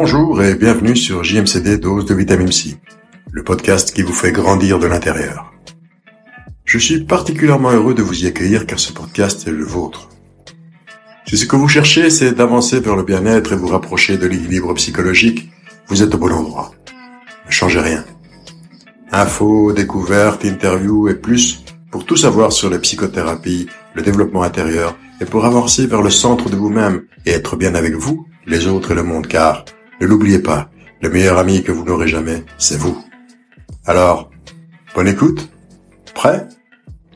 Bonjour et bienvenue sur JMCD Dose de Vitamine C, le podcast qui vous fait grandir de l'intérieur. Je suis particulièrement heureux de vous y accueillir car ce podcast est le vôtre. Si ce que vous cherchez c'est d'avancer vers le bien-être et vous rapprocher de l'équilibre psychologique, vous êtes au bon endroit. Ne changez rien. Infos, découvertes, interviews et plus pour tout savoir sur la psychothérapie, le développement intérieur et pour avancer vers le centre de vous-même et être bien avec vous, les autres et le monde car ne l'oubliez pas, le meilleur ami que vous n'aurez jamais, c'est vous. Alors, bonne écoute, prêt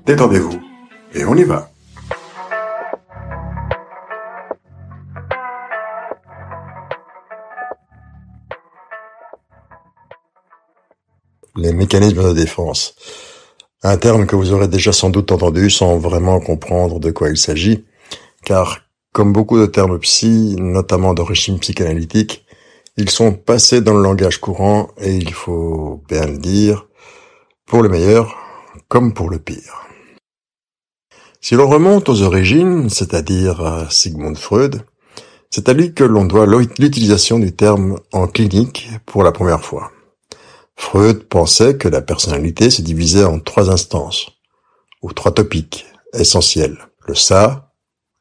Détendez-vous, et on y va. Les mécanismes de défense. Un terme que vous aurez déjà sans doute entendu sans vraiment comprendre de quoi il s'agit, car comme beaucoup de termes psy, notamment d'origine psychanalytique, ils sont passés dans le langage courant et il faut bien le dire, pour le meilleur comme pour le pire. Si l'on remonte aux origines, c'est-à-dire à Sigmund Freud, c'est à lui que l'on doit l'utilisation du terme en clinique pour la première fois. Freud pensait que la personnalité se divisait en trois instances, ou trois topiques essentiels, le ça,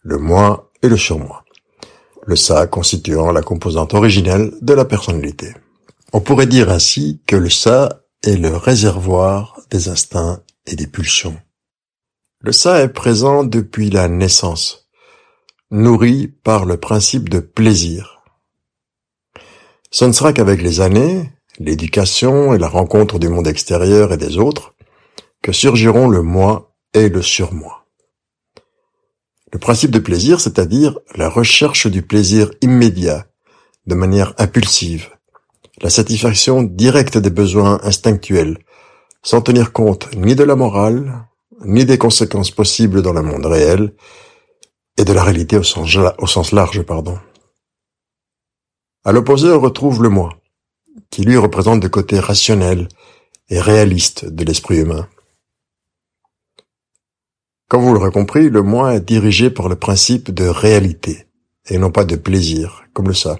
le moi et le surmoi le ça constituant la composante originelle de la personnalité. On pourrait dire ainsi que le ça est le réservoir des instincts et des pulsions. Le ça est présent depuis la naissance, nourri par le principe de plaisir. Ce ne sera qu'avec les années, l'éducation et la rencontre du monde extérieur et des autres que surgiront le moi et le surmoi. Le principe de plaisir, c'est-à-dire la recherche du plaisir immédiat, de manière impulsive, la satisfaction directe des besoins instinctuels, sans tenir compte ni de la morale, ni des conséquences possibles dans le monde réel, et de la réalité au sens, large, pardon. À l'opposé, on retrouve le moi, qui lui représente le côté rationnel et réaliste de l'esprit humain. Comme vous l'aurez compris, le moi est dirigé par le principe de réalité, et non pas de plaisir, comme le ça.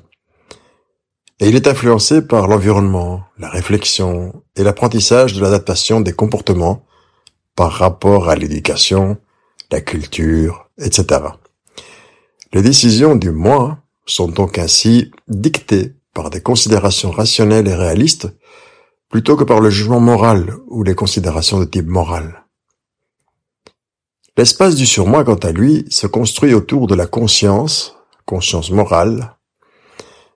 Et il est influencé par l'environnement, la réflexion et l'apprentissage de l'adaptation des comportements par rapport à l'éducation, la culture, etc. Les décisions du moi sont donc ainsi dictées par des considérations rationnelles et réalistes plutôt que par le jugement moral ou les considérations de type moral. L'espace du surmoi, quant à lui, se construit autour de la conscience, conscience morale,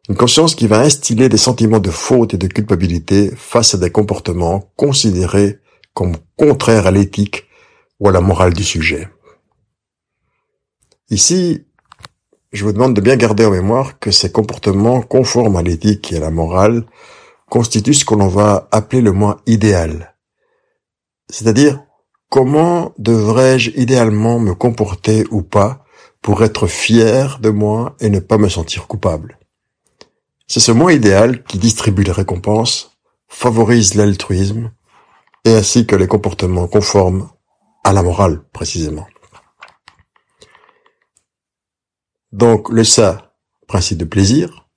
une conscience qui va instiller des sentiments de faute et de culpabilité face à des comportements considérés comme contraires à l'éthique ou à la morale du sujet. Ici, je vous demande de bien garder en mémoire que ces comportements conformes à l'éthique et à la morale constituent ce que l'on va appeler le moi idéal. C'est-à-dire Comment devrais-je idéalement me comporter ou pas pour être fier de moi et ne pas me sentir coupable? C'est ce moi idéal qui distribue les récompenses, favorise l'altruisme et ainsi que les comportements conformes à la morale précisément. Donc le ça, principe de plaisir,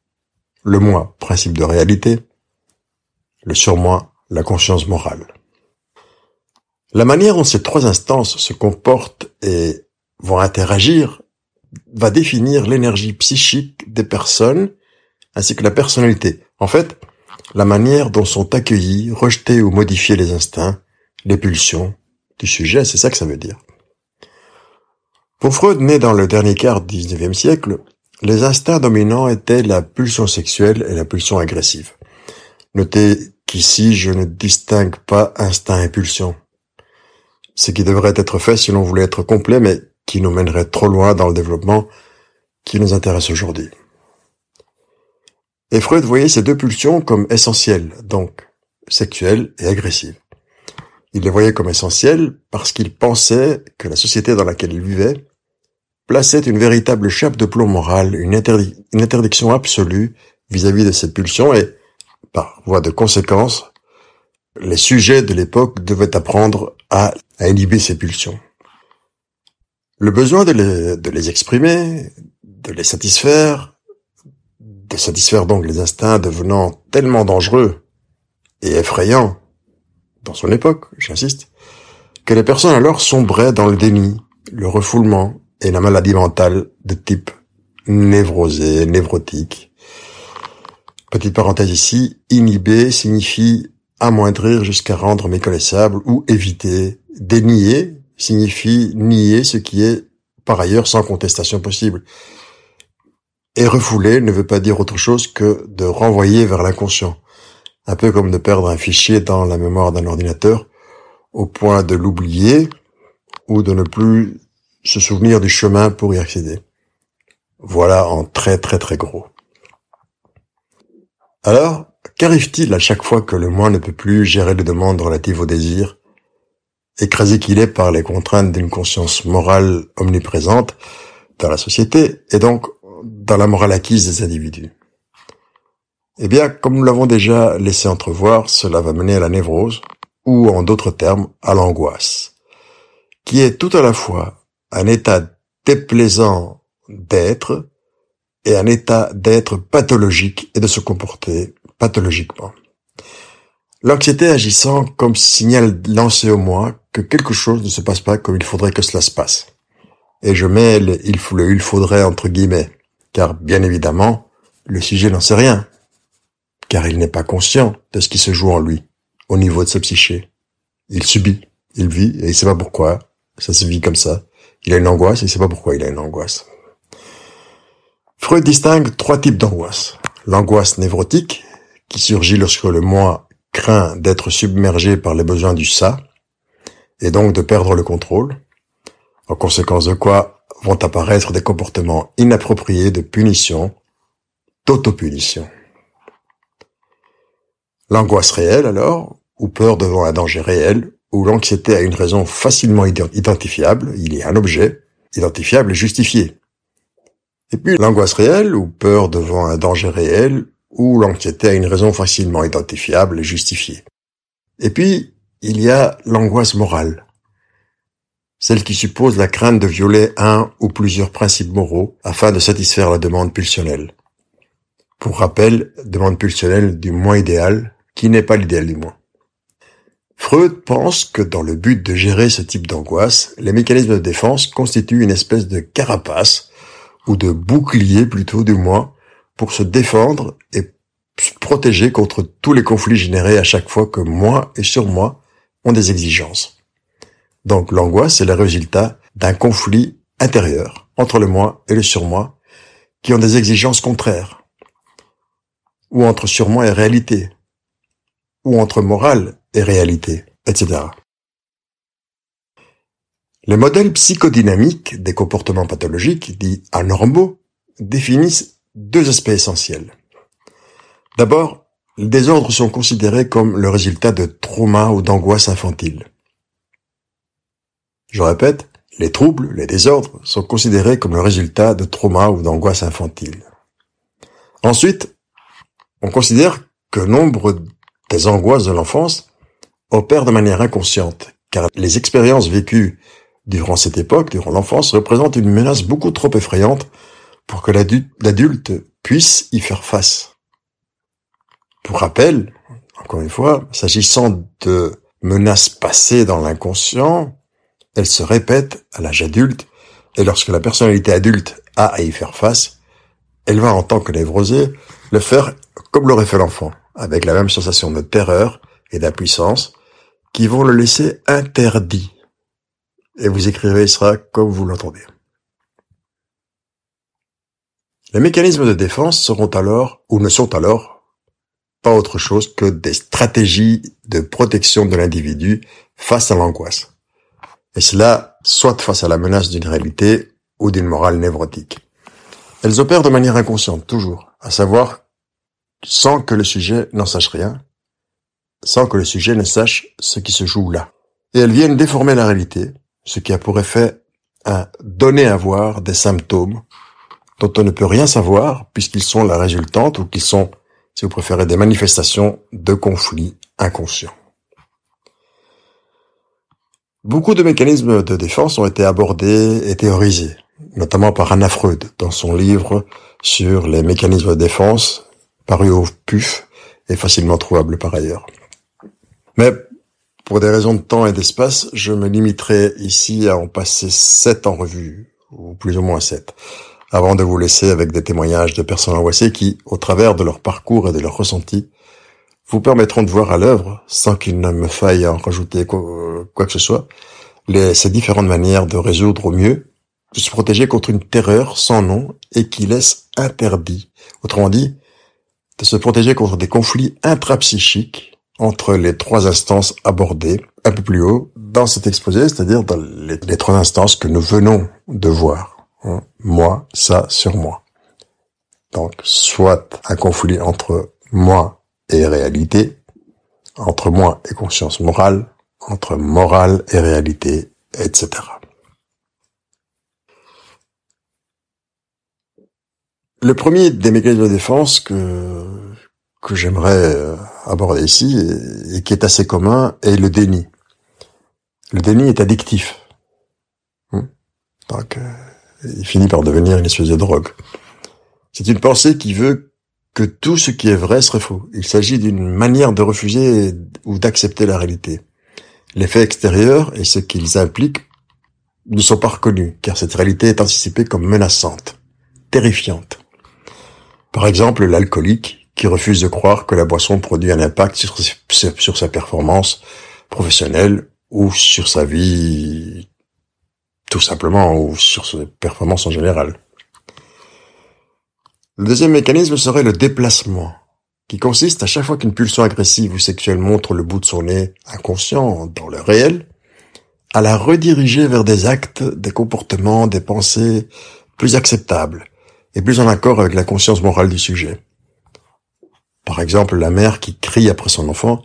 le moi, principe de réalité, le surmoi, la conscience morale. La manière dont ces trois instances se comportent et vont interagir va définir l'énergie psychique des personnes ainsi que la personnalité. En fait, la manière dont sont accueillis, rejetés ou modifiés les instincts, les pulsions du sujet, c'est ça que ça veut dire. Pour Freud, né dans le dernier quart du XIXe siècle, les instincts dominants étaient la pulsion sexuelle et la pulsion agressive. Notez qu'ici, je ne distingue pas instinct et pulsion ce qui devrait être fait si l'on voulait être complet, mais qui nous mènerait trop loin dans le développement qui nous intéresse aujourd'hui. Et Freud voyait ces deux pulsions comme essentielles, donc sexuelles et agressives. Il les voyait comme essentielles parce qu'il pensait que la société dans laquelle il vivait plaçait une véritable chape de plomb moral, une, interdiction absolue vis-à-vis -vis de ces pulsions et, par voie de conséquence, les sujets de l'époque devaient apprendre à, inhiber ces pulsions. Le besoin de les, exprimer, de les satisfaire, de satisfaire donc les instincts devenant tellement dangereux et effrayants dans son époque, j'insiste, que les personnes alors sombraient dans le déni, le refoulement et la maladie mentale de type névrosé, névrotique. Petite parenthèse ici, inhiber signifie amoindrir jusqu'à rendre méconnaissable ou éviter. Dénier signifie nier ce qui est par ailleurs sans contestation possible. Et refouler ne veut pas dire autre chose que de renvoyer vers l'inconscient. Un peu comme de perdre un fichier dans la mémoire d'un ordinateur au point de l'oublier ou de ne plus se souvenir du chemin pour y accéder. Voilà en très très très gros. Alors, qu'arrive-t-il à chaque fois que le moi ne peut plus gérer les demandes relatives au désir, écrasé qu'il est par les contraintes d'une conscience morale omniprésente dans la société et donc dans la morale acquise des individus. Eh bien, comme nous l'avons déjà laissé entrevoir, cela va mener à la névrose, ou en d'autres termes, à l'angoisse, qui est tout à la fois un état déplaisant d'être et un état d'être pathologique et de se comporter pathologiquement. L'anxiété agissant comme signal lancé au moi que quelque chose ne se passe pas comme il faudrait que cela se passe. Et je mets le il, le il faudrait entre guillemets, car bien évidemment, le sujet n'en sait rien, car il n'est pas conscient de ce qui se joue en lui, au niveau de sa psyché. Il subit, il vit, et il sait pas pourquoi, ça se vit comme ça. Il a une angoisse, et il sait pas pourquoi il a une angoisse. Freud distingue trois types d'angoisse. L'angoisse névrotique, qui surgit lorsque le moi craint d'être submergé par les besoins du ça, et donc de perdre le contrôle, en conséquence de quoi vont apparaître des comportements inappropriés de punition, d'autopunition. L'angoisse réelle, alors, ou peur devant un danger réel, ou l'anxiété a une raison facilement identifiable, il y a un objet, identifiable et justifié. Et puis l'angoisse réelle, ou peur devant un danger réel, ou l'anxiété a une raison facilement identifiable et justifiée. Et puis, il y a l'angoisse morale, celle qui suppose la crainte de violer un ou plusieurs principes moraux afin de satisfaire la demande pulsionnelle. Pour rappel, demande pulsionnelle du moins idéal, qui n'est pas l'idéal du moins. Freud pense que dans le but de gérer ce type d'angoisse, les mécanismes de défense constituent une espèce de carapace, ou de bouclier plutôt du moins, pour se défendre et se protéger contre tous les conflits générés à chaque fois que moi et sur moi ont des exigences. Donc l'angoisse est le résultat d'un conflit intérieur entre le moi et le surmoi qui ont des exigences contraires, ou entre surmoi et réalité, ou entre morale et réalité, etc. Les modèles psychodynamiques des comportements pathologiques, dits anormaux, définissent deux aspects essentiels. D'abord, les désordres sont considérés comme le résultat de traumas ou d'angoisse infantile. Je répète, les troubles, les désordres sont considérés comme le résultat de traumas ou d'angoisse infantile. Ensuite, on considère que nombre des angoisses de l'enfance opèrent de manière inconsciente, car les expériences vécues durant cette époque, durant l'enfance, représentent une menace beaucoup trop effrayante pour que l'adulte puisse y faire face. Pour rappel, encore une fois, s'agissant de menaces passées dans l'inconscient, elle se répète à l'âge adulte, et lorsque la personnalité adulte a à y faire face, elle va en tant que névrosée le faire comme l'aurait fait l'enfant, avec la même sensation de terreur et d'impuissance qui vont le laisser interdit. Et vous écrivez cela comme vous l'entendez. Les mécanismes de défense seront alors, ou ne sont alors, pas autre chose que des stratégies de protection de l'individu face à l'angoisse et cela soit face à la menace d'une réalité ou d'une morale névrotique. Elles opèrent de manière inconsciente, toujours, à savoir sans que le sujet n'en sache rien, sans que le sujet ne sache ce qui se joue là. Et elles viennent déformer la réalité, ce qui a pour effet à donner à voir des symptômes dont on ne peut rien savoir puisqu'ils sont la résultante ou qu'ils sont, si vous préférez, des manifestations de conflits inconscients. Beaucoup de mécanismes de défense ont été abordés et théorisés, notamment par Anna Freud dans son livre sur les mécanismes de défense, paru au PUF et facilement trouvable par ailleurs. Mais pour des raisons de temps et d'espace, je me limiterai ici à en passer sept en revue, ou plus ou moins sept, avant de vous laisser avec des témoignages de personnes angoissées qui, au travers de leur parcours et de leurs ressentis, vous permettront de voir à l'œuvre, sans qu'il ne me faille en rajouter quoi, que ce soit, ces différentes manières de résoudre au mieux, de se protéger contre une terreur sans nom et qui laisse interdit. Autrement dit, de se protéger contre des conflits intrapsychiques entre les trois instances abordées un peu plus haut dans cet exposé, c'est-à-dire dans les, trois instances que nous venons de voir. Hein. Moi, ça, sur moi. Donc, soit un conflit entre moi et réalité, entre moi et conscience morale, entre morale et réalité, etc. Le premier des mécanismes de défense que que j'aimerais euh, aborder ici et, qui est assez commun est le déni. Le déni est addictif. Hmm. Donc, euh, il finit par devenir une espèce de drogue. C'est une pensée qui veut que tout ce qui est vrai serait faux. Il s'agit d'une manière de refuser ou d'accepter la réalité. Les faits extérieurs et ce qu'ils impliquent ne sont pas reconnus, car cette réalité est anticipée comme menaçante, terrifiante. Par exemple, l'alcoolique qui refuse de croire que la boisson produit un impact sur, sa performance professionnelle ou sur sa vie tout simplement ou sur ses performances en général. Le deuxième mécanisme serait le déplacement, qui consiste à chaque fois qu'une pulsion agressive ou sexuelle montre le bout de son nez inconscient dans le réel, à la rediriger vers des actes, des comportements, des pensées plus acceptables et plus en accord avec la conscience morale du sujet. Par exemple, la mère qui crie après son enfant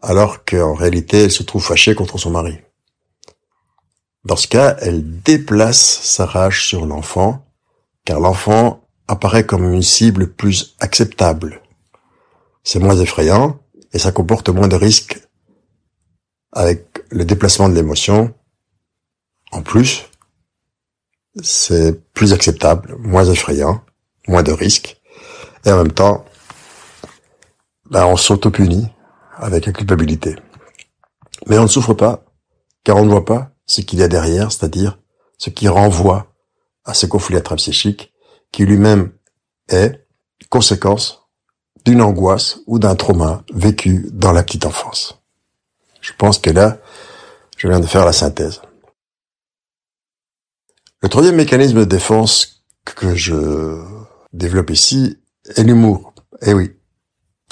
alors qu'en réalité elle se trouve fâchée contre son mari. Dans ce cas, elle déplace sa rage sur l'enfant, car l'enfant apparaît comme une cible plus acceptable. C'est moins effrayant et ça comporte moins de risques avec le déplacement de l'émotion. En plus, c'est plus acceptable, moins effrayant, moins de risques, et en même temps, ben, on s'auto-punit avec la culpabilité. Mais on ne souffre pas, car on ne voit pas ce qu'il y a derrière, c'est-à-dire ce qui renvoie à ce conflit intrapsychique qui lui-même est conséquence d'une angoisse ou d'un trauma vécu dans la petite enfance. Je pense que là, je viens de faire la synthèse. Le troisième mécanisme de défense que je développe ici est l'humour. Eh oui,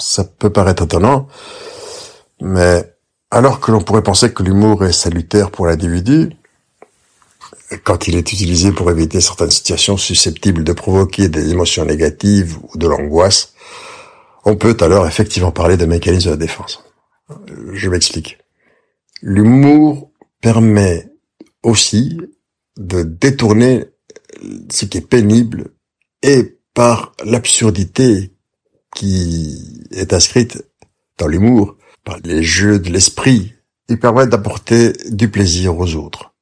ça peut paraître étonnant, mais alors que l'on pourrait penser que l'humour est salutaire pour l'individu, quand il est utilisé pour éviter certaines situations susceptibles de provoquer des émotions négatives ou de l'angoisse, on peut alors effectivement parler de mécanisme de défense. Je m'explique. L'humour permet aussi de détourner ce qui est pénible et par l'absurdité qui est inscrite dans l'humour, par les jeux de l'esprit, il permet d'apporter du plaisir aux autres.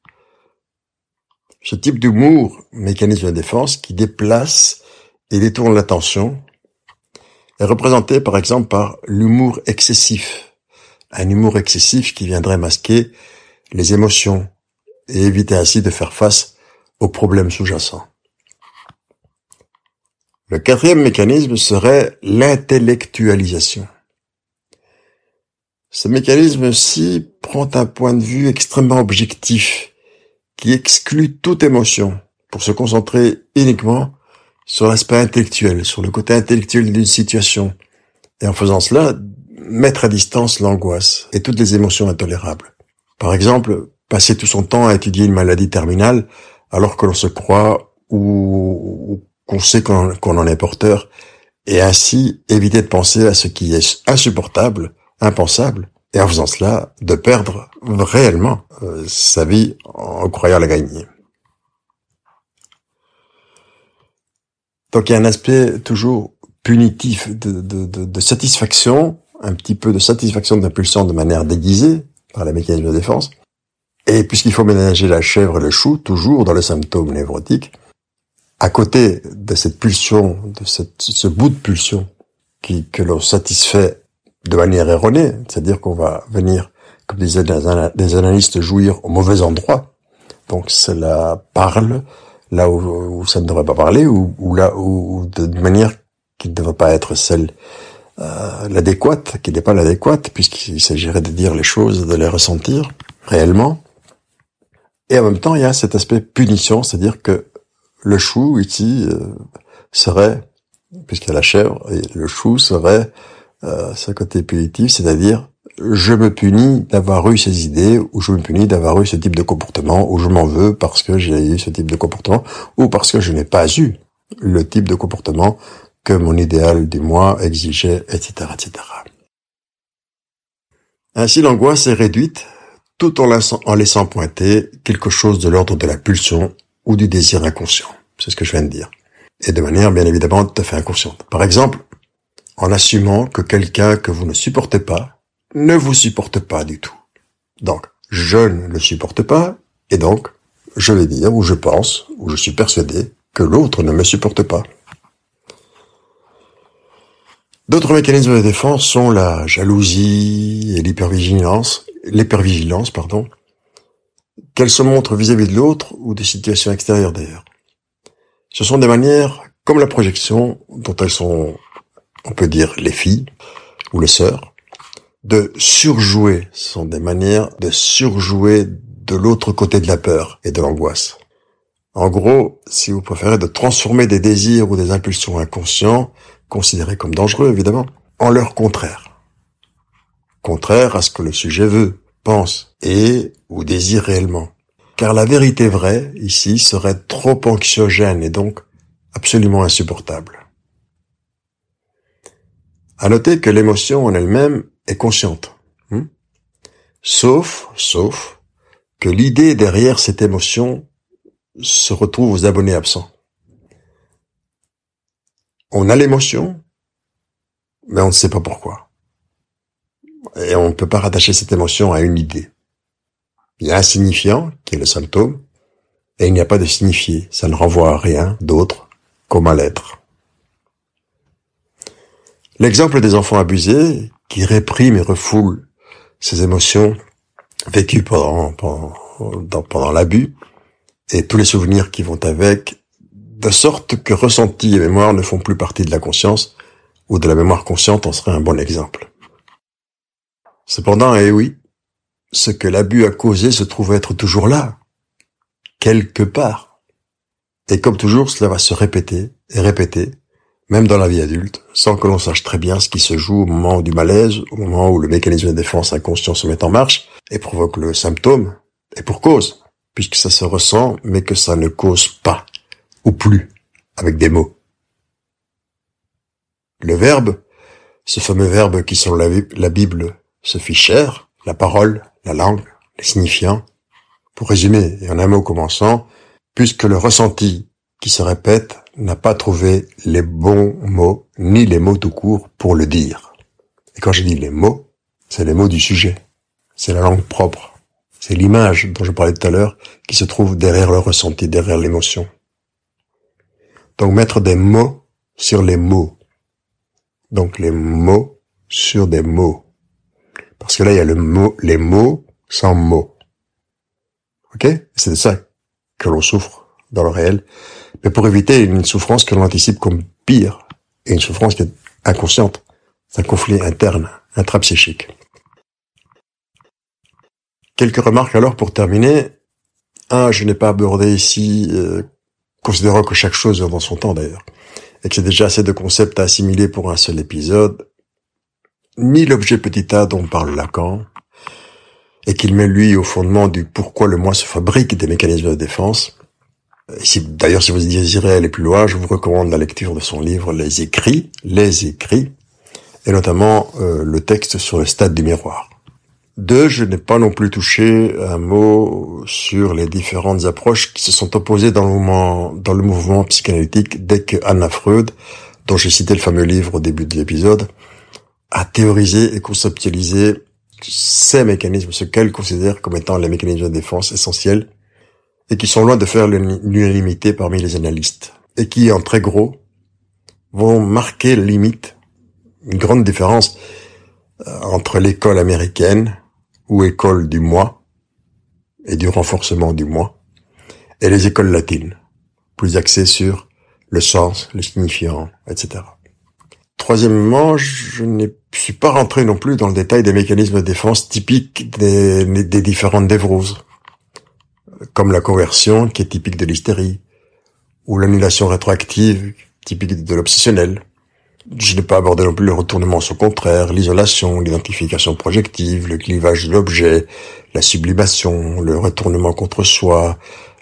Ce type d'humour, mécanisme de défense, qui déplace et détourne l'attention, est représenté par exemple par l'humour excessif. Un humour excessif qui viendrait masquer les émotions et éviter ainsi de faire face aux problèmes sous-jacents. Le quatrième mécanisme serait l'intellectualisation. Ce mécanisme-ci prend un point de vue extrêmement objectif, qui exclut toute émotion, pour se concentrer uniquement sur l'aspect intellectuel, sur le côté intellectuel d'une situation, et en faisant cela, mettre à distance l'angoisse et toutes les émotions intolérables. Par exemple, passer tout son temps à étudier une maladie terminale alors que l'on se croit ou, qu'on sait qu'on en est porteur, et ainsi éviter de penser à ce qui est insupportable, impensable, et en faisant cela, de perdre réellement euh, sa vie en croyant la gagner. Donc il y a un aspect toujours punitif de, de, de, de satisfaction, un petit peu de satisfaction d'impulsion de manière déguisée par la mécanisme de défense. Et puisqu'il faut ménager la chèvre et le chou, toujours dans les symptômes névrotiques, à côté de cette pulsion, de cette, ce bout de pulsion qui, que l'on satisfait de manière erronée, c'est-à-dire qu'on va venir, comme disaient des analystes, jouir au mauvais endroit. Donc cela parle là où, ça ne devrait pas parler, ou, ou là où de manière qui ne devrait pas être celle euh, l'adéquate, qui n'est pas l'adéquate, puisqu'il s'agirait de dire les choses, de les ressentir réellement. Et en même temps, il y a cet aspect punition, c'est-à-dire que le chou ici euh, serait, puisqu'il y a la chèvre, et le chou serait euh, ce côté punitif, c'est-à-dire je me punis d'avoir eu ces idées, ou je me punis d'avoir eu ce type de comportement, ou je m'en veux parce que j'ai eu ce type de comportement, ou parce que je n'ai pas eu le type de comportement que mon idéal du moi exigeait, etc., etc. Ainsi l'angoisse est réduite tout en laissant pointer quelque chose de l'ordre de la pulsion ou du désir inconscient. C'est ce que je viens de dire. Et de manière bien évidemment tout à fait inconsciente. Par exemple, en assumant que quelqu'un que vous ne supportez pas ne vous supporte pas du tout. Donc, je ne le supporte pas, et donc, je vais dire, ou je pense, ou je suis persuadé, que l'autre ne me supporte pas. D'autres mécanismes de défense sont la jalousie et l'hypervigilance, l'hypervigilance, pardon, qu'elles se montrent vis-à-vis de l'autre ou des situations extérieures d'ailleurs. Ce sont des manières, comme la projection, dont elles sont, on peut dire, les filles ou les sœurs, de surjouer. Ce sont des manières de surjouer de l'autre côté de la peur et de l'angoisse. En gros, si vous préférez, de transformer des désirs ou des impulsions inconscients considérés comme dangereux, évidemment, en leur contraire. Contraire à ce que le sujet veut, pense et ou désire réellement. Car la vérité vraie, ici, serait trop anxiogène et donc absolument insupportable. À noter que l'émotion en elle-même est consciente. Hmm? sauf, sauf, que l'idée derrière cette émotion se retrouve aux abonnés absents. On a l'émotion, mais on ne sait pas pourquoi. Et on ne peut pas rattacher cette émotion à une idée. Il y a un signifiant, qui est le symptôme, et il n'y a pas de signifié. Ça ne renvoie à rien d'autre qu'au mal-être. L'exemple des enfants abusés, qui répriment et refoulent ces émotions vécues pendant, pendant, pendant l'abus, et tous les souvenirs qui vont avec, de sorte que ressenti et mémoire ne font plus partie de la conscience, ou de la mémoire consciente en serait un bon exemple. Cependant, eh oui, ce que l'abus a causé se trouve être toujours là, quelque part. Et comme toujours, cela va se répéter et répéter, même dans la vie adulte, sans que l'on sache très bien ce qui se joue au moment du malaise, au moment où le mécanisme de défense inconscient se met en marche et provoque le symptôme, et pour cause, puisque ça se ressent, mais que ça ne cause pas ou plus, avec des mots. Le verbe, ce fameux verbe qui sur la, Bible se cher, la parole, la langue, les signifiants, pour résumer, et en un mot commençant, puisque le ressenti qui se répète n'a pas trouvé les bons mots, ni les mots tout court pour le dire. Et quand je dis les mots, c'est les mots du sujet. C'est la langue propre. C'est l'image dont je parlais tout à l'heure qui se trouve derrière le ressenti, derrière l'émotion. Donc mettre des mots sur les mots. Donc les mots sur des mots. Parce que là, il y a le mot, les mots sans mots. Ok? C'est de ça que l'on souffre dans le réel. Mais pour éviter une souffrance que l'on anticipe comme pire, et une souffrance qui est inconsciente, c'est un conflit interne, intrapsychique. Quelques remarques alors pour terminer. Un, je n'ai pas abordé ici euh, considérant que chaque chose dans son temps d'ailleurs, et que c'est déjà assez de concepts à assimiler pour un seul épisode, ni l'objet petit a dont parle Lacan, et qu'il met lui au fondement du pourquoi le moi se fabrique des mécanismes de défense. Si, d'ailleurs, si vous désirez aller plus loin, je vous recommande la lecture de son livre Les écrits, les écrits, et notamment euh, le texte sur le stade du miroir. Deux, je n'ai pas non plus touché un mot sur les différentes approches qui se sont opposées dans le mouvement, dans le mouvement psychanalytique dès que Anna Freud, dont j'ai cité le fameux livre au début de l'épisode, a théorisé et conceptualisé ces mécanismes, ce qu'elle considère comme étant les mécanismes de défense essentiels et qui sont loin de faire l'unanimité parmi les analystes. et qui, en très gros, vont marquer limite, une grande différence euh, entre l'école américaine ou école du moi et du renforcement du moi et les écoles latines, plus axées sur le sens, le signifiant, etc. Troisièmement, je ne suis pas rentré non plus dans le détail des mécanismes de défense typiques des, des différentes névroses, comme la conversion qui est typique de l'hystérie, ou l'annulation rétroactive typique de l'obsessionnel. Je n'ai pas abordé non plus le retournement au contraire, l'isolation, l'identification projective, le clivage de l'objet, la sublimation, le retournement contre soi,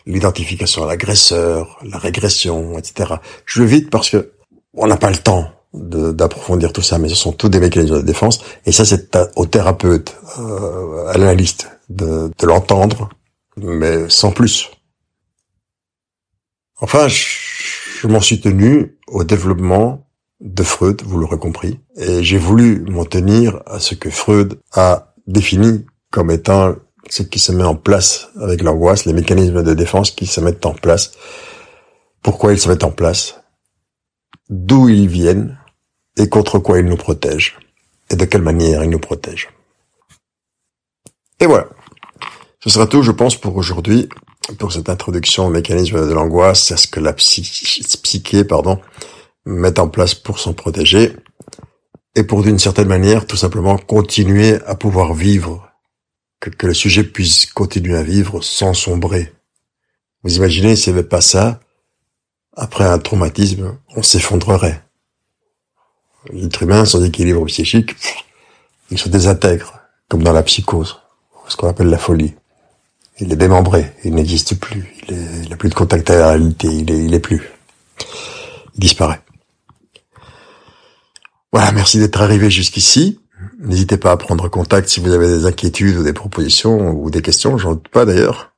l'identification à l'agresseur, la régression, etc. Je le vite parce que on n'a pas le temps d'approfondir tout ça, mais ce sont tous des mécanismes de défense, et ça c'est au thérapeute, euh, à l'analyste, de, de l'entendre, mais sans plus. Enfin, je, m'en suis tenu au développement de Freud, vous l'aurez compris, et j'ai voulu m'en tenir à ce que Freud a défini comme étant ce qui se met en place avec l'angoisse, les mécanismes de défense qui se mettent en place, pourquoi ils se mettent en place, d'où ils viennent? Et contre quoi ils nous protègent, et de quelle manière ils nous protègent. Et voilà. Ce sera tout, je pense, pour aujourd'hui pour cette introduction au mécanisme de l'angoisse, c'est ce que la psyché, pardon, met en place pour s'en protéger et pour d'une certaine manière tout simplement continuer à pouvoir vivre, que, que le sujet puisse continuer à vivre sans sombrer. Vous imaginez s'il n'y avait pas ça, après un traumatisme, on s'effondrerait. L'être humain, son équilibre psychique, il se désintègre, comme dans la psychose, ce qu'on appelle la folie il est démembré, il n'existe plus, il, n'a plus de contact avec la réalité, il est, il est plus. Il disparaît. Voilà, merci d'être arrivé jusqu'ici. N'hésitez pas à prendre contact si vous avez des inquiétudes ou des propositions ou des questions, j'en doute pas d'ailleurs.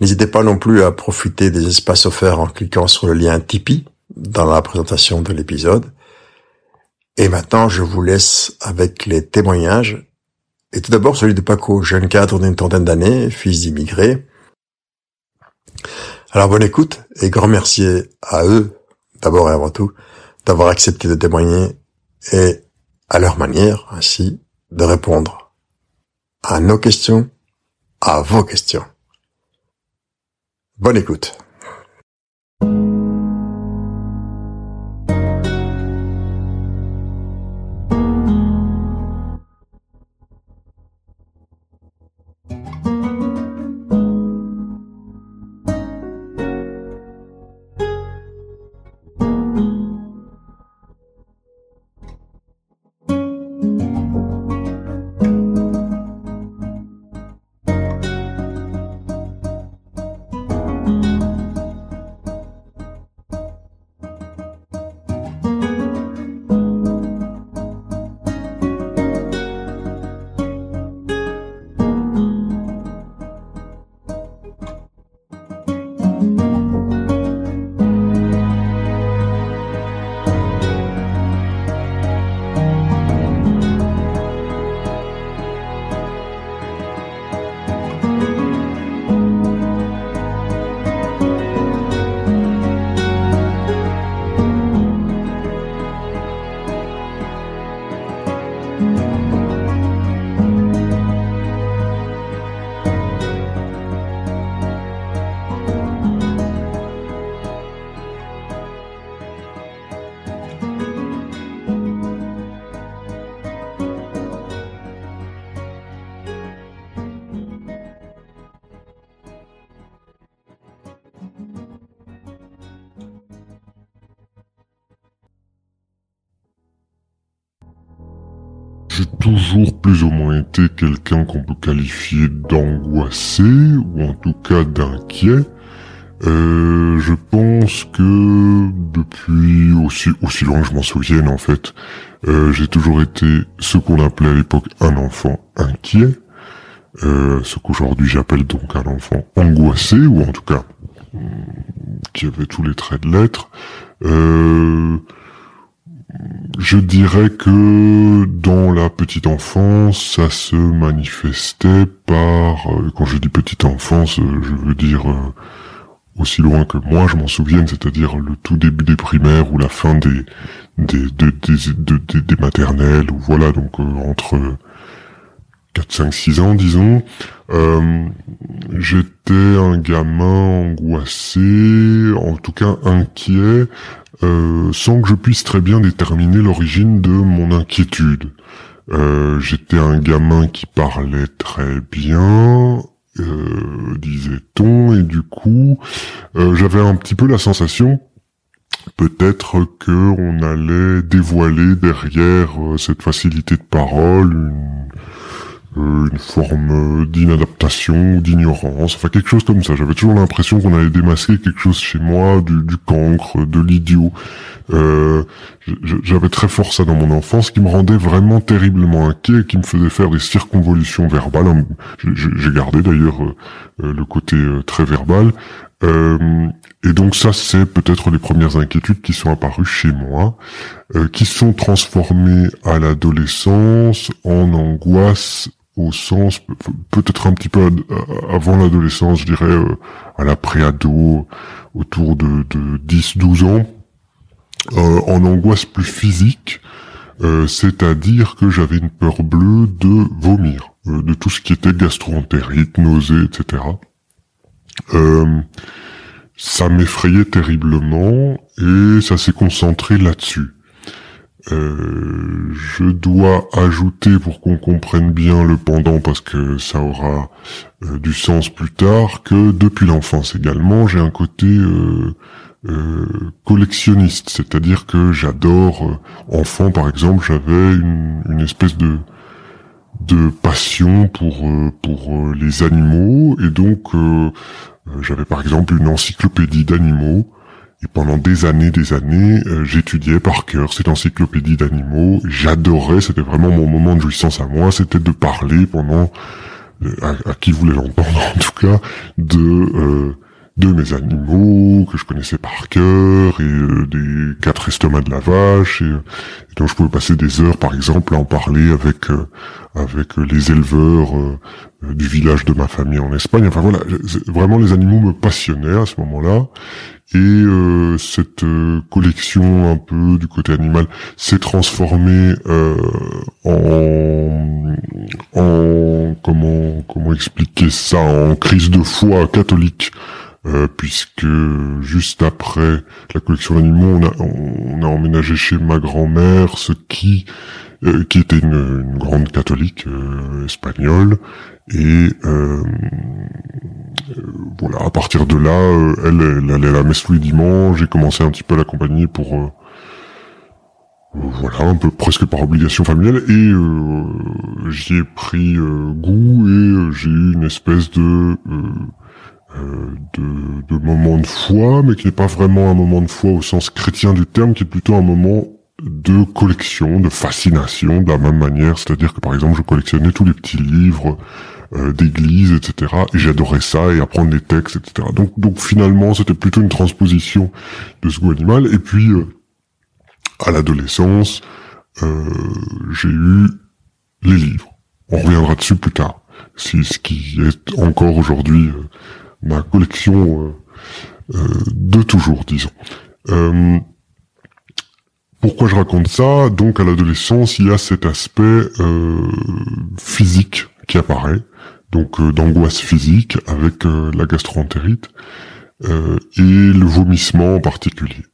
N'hésitez pas non plus à profiter des espaces offerts en cliquant sur le lien Tipeee dans la présentation de l'épisode. Et maintenant, je vous laisse avec les témoignages et tout d'abord celui de Paco, jeune cadre d'une trentaine d'années, fils d'immigrés. Alors bonne écoute et grand merci à eux, d'abord et avant tout, d'avoir accepté de témoigner et, à leur manière, ainsi, de répondre à nos questions, à vos questions. Bonne écoute. Quelqu'un qu'on peut qualifier d'angoissé, ou en tout cas d'inquiet. Euh, je pense que depuis aussi aussi loin que je m'en souvienne en fait, euh, j'ai toujours été ce qu'on appelait à l'époque un enfant inquiet, euh, ce qu'aujourd'hui j'appelle donc un enfant angoissé ou en tout cas qui avait tous les traits de l'être. Euh, je dirais que dans la petite enfance, ça se manifestait par, euh, quand je dis petite enfance, euh, je veux dire aussi loin que moi je m'en souvienne, c'est-à-dire le tout début des primaires ou la fin des des des, des, des, maternelles ou voilà donc euh, entre 4, 5, 6 ans disons, euh, j'étais un gamin angoissé, en tout cas inquiet, euh, sans que je puisse très bien déterminer l'origine de mon inquiétude. Euh, j'étais un gamin qui parlait très bien, euh, disait-on, et du coup, euh, j'avais un petit peu la sensation, peut-être que on allait dévoiler derrière euh, cette facilité de parole une, une forme d'inadaptation, d'ignorance, enfin quelque chose comme ça. J'avais toujours l'impression qu'on allait démasquer quelque chose chez moi, du, du cancre, de l'idiot. Euh, j'avais très fort ça dans mon enfance, qui me rendait vraiment terriblement inquiet, qui me faisait faire des circonvolutions verbales. J'ai gardé d'ailleurs euh, le côté euh, très verbal. et donc ça, c'est peut-être les premières inquiétudes qui sont apparues chez moi, qui sont transformées à l'adolescence en angoisse au sens peut-être un petit peu avant l'adolescence, je dirais à la pré-ado, autour de, de 10-12 ans, euh, en angoisse plus physique, euh, c'est-à-dire que j'avais une peur bleue de vomir, euh, de tout ce qui était gastro-entérite, nausée, etc. ça m'effrayait terriblement et ça s'est concentré là-dessus. Je dois ajouter pour qu'on comprenne bien le pendant parce que ça aura du sens plus tard que depuis l'enfance également j'ai un côté euh, collectionniste, c'est-à-dire que j'adore, euh, enfant par exemple, j'avais une, espèce de de passion pour euh, pour les animaux. Et donc j'avais par exemple une encyclopédie d'animaux et pendant des années, des années, j'étudiais par cœur cette encyclopédie d'animaux. J'adorais, c'était vraiment mon moment de jouissance à moi, c'était de parler pendant, à, à, qui voulait l'entendre en tout cas, de de mes animaux que je connaissais par cœur et euh, des quatre estomacs de la vache. Et, donc je pouvais passer des heures par exemple à en parler avec euh, avec les éleveurs euh, du village de ma famille en Espagne. Enfin voilà vraiment les animaux me passionnaient à ce moment-là et cette collection un peu du côté animal s'est transformée en en comment comment expliquer ça en crise de foi catholique euh, puisque juste après la collection d'animaux, on a, on a emménagé chez ma grand-mère, ce qui euh, qui était une, grande catholique euh, espagnole, et voilà, à partir de là, elle, elle, allait à la messe tous les dimanches, j'ai commencé un petit peu à l'accompagner pour voilà, un peu presque par obligation familiale, et j'y ai pris goût et j'ai eu une espèce de euh, de, de moment de foi, mais qui n'est pas vraiment un moment de foi au sens chrétien du terme, qui est plutôt un moment de collection, de fascination, de la même manière. C'est-à-dire que par exemple, je collectionnais tous les petits livres euh, d'église, etc. Et j'adorais ça et apprendre les textes, etc. Donc, donc finalement, c'était plutôt une transposition de ce goût animal. Et puis, euh, à l'adolescence, j'ai eu les livres. On reviendra dessus plus tard. C'est ce qui est encore aujourd'hui ma collection euh, euh, de toujours, disons. Euh, pourquoi je raconte ça? Donc à l'adolescence, il y a cet aspect physique qui apparaît, donc d'angoisse physique avec la gastroentérite et le vomissement en particulier.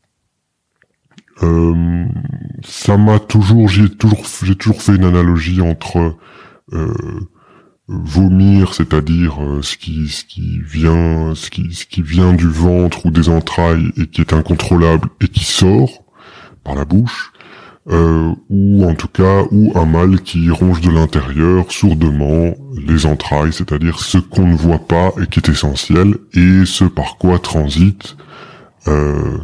ça m'a toujours, j'ai toujours, j'ai toujours fait une analogie entre vomir, c'est-à-dire euh, ce qui ce qui vient ce qui ce qui vient du ventre ou des entrailles et qui est incontrôlable et qui sort par la bouche, euh, ou en tout cas ou un mal qui ronge de l'intérieur sourdement les entrailles, c'est-à-dire ce qu'on ne voit pas et qui est essentiel et ce par quoi transite euh,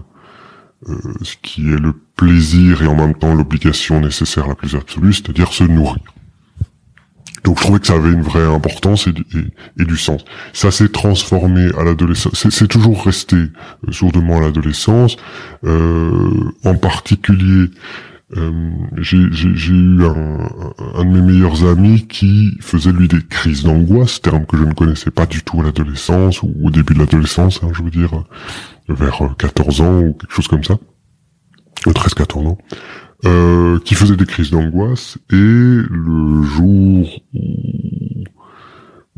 ce qui est le plaisir et en même temps l'obligation nécessaire la plus absolue, c'est-à-dire se nourrir. Donc je trouvais que ça avait une vraie importance et, et, du sens. Ça s'est transformé à l'adolescence. C'est toujours resté euh, sourdement à l'adolescence. Euh, en particulier euh, j'ai eu un, un, de mes meilleurs amis qui faisait lui des crises d'angoisse, terme que je ne connaissais pas du tout à l'adolescence ou au début de l'adolescence, hein, je veux dire vers 14 ans ou quelque chose comme ça, 13-14 ans, euh, qui faisait des crises d'angoisse et le jour où,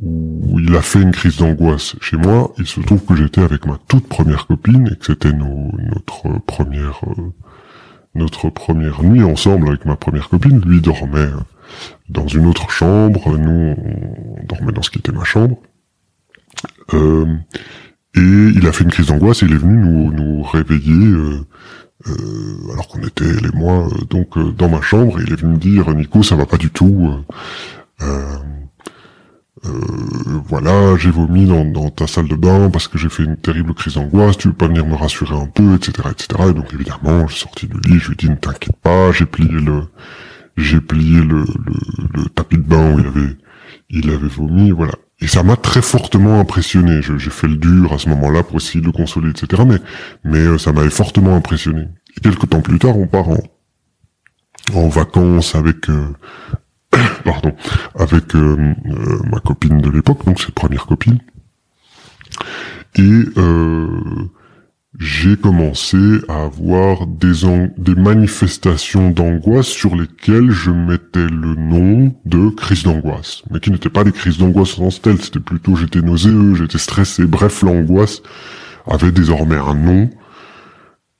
où, il a fait une crise d'angoisse chez moi, il se trouve que j'étais avec ma toute première copine et que c'était notre première euh, notre première nuit ensemble avec ma première copine. Lui dormait dans une autre chambre, nous on dormait dans ce qui était ma chambre. Euh, et il a fait une crise d'angoisse il est venu nous, nous réveiller euh, euh, alors qu'on était les moi donc dans ma chambre il est venu me dire Nico ça va pas du tout voilà j'ai vomi dans, ta salle de bain parce que j'ai fait une terrible crise d'angoisse tu veux pas venir me rassurer un peu etc etc et donc évidemment je suis sorti du lit je lui ai dit ne t'inquiète pas j'ai plié le j'ai plié le, le, le tapis de bain où il avait il avait vomi voilà et ça m'a très fortement impressionné. J'ai fait le dur à ce moment-là pour essayer de le consoler, etc. Mais, mais euh, ça m'avait fortement impressionné. Et quelques temps plus tard, on part en, en vacances avec, euh, pardon, avec euh, ma copine de l'époque, donc cette première copine. Et j'ai commencé à avoir des, des manifestations d'angoisse sur lesquelles je mettais le nom de crise d'angoisse, mais qui n'étaient pas des crises d'angoisse en sens c'était plutôt j'étais nauséeux, j'étais stressé, bref, l'angoisse avait désormais un nom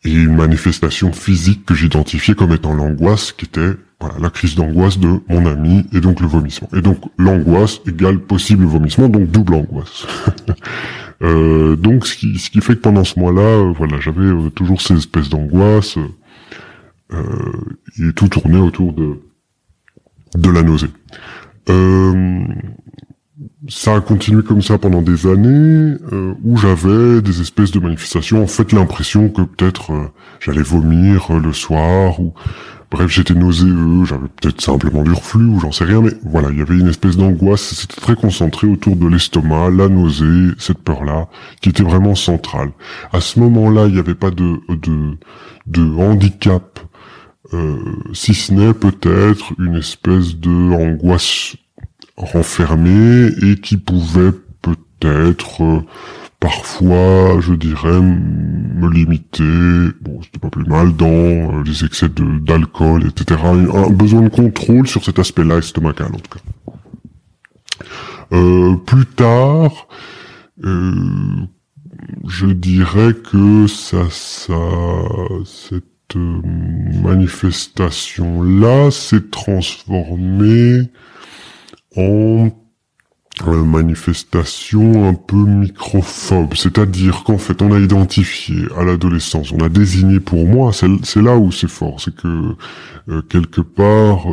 et une manifestation physique que j'identifiais comme étant l'angoisse, qui était la crise d'angoisse de mon ami et donc le vomissement. Et donc l'angoisse égale possible vomissement, donc double angoisse. Euh, donc ce qui, fait que pendant ce mois-là, euh, voilà, j'avais euh, toujours ces espèces d'angoisse. et tout tournait autour de la nausée. Ça a continué comme ça pendant des années, où j'avais des espèces de manifestations, en fait l'impression que peut-être j'allais vomir le soir, ou Bref, j'étais nauséeux, j'avais peut-être simplement du reflux ou j'en sais rien, mais voilà, il y avait une espèce d'angoisse, c'était très concentré autour de l'estomac, la nausée, cette peur-là, qui était vraiment centrale. À ce moment-là, il n'y avait pas de, de, de handicap, euh, si ce n'est peut-être une espèce de angoisse renfermée et qui pouvait peut-être euh, parfois, je dirais, me limiter, bon, c'était pas plus mal, dans euh, les excès d'alcool, etc. Un, besoin de contrôle sur cet aspect-là estomacal, en tout cas. Euh, plus tard, euh, je dirais que ça, ça, cette manifestation-là s'est transformée en manifestation un peu microphobe, c'est-à-dire qu'en fait on a identifié à l'adolescence, on a désigné pour moi, c'est là où c'est fort, c'est que euh, quelque part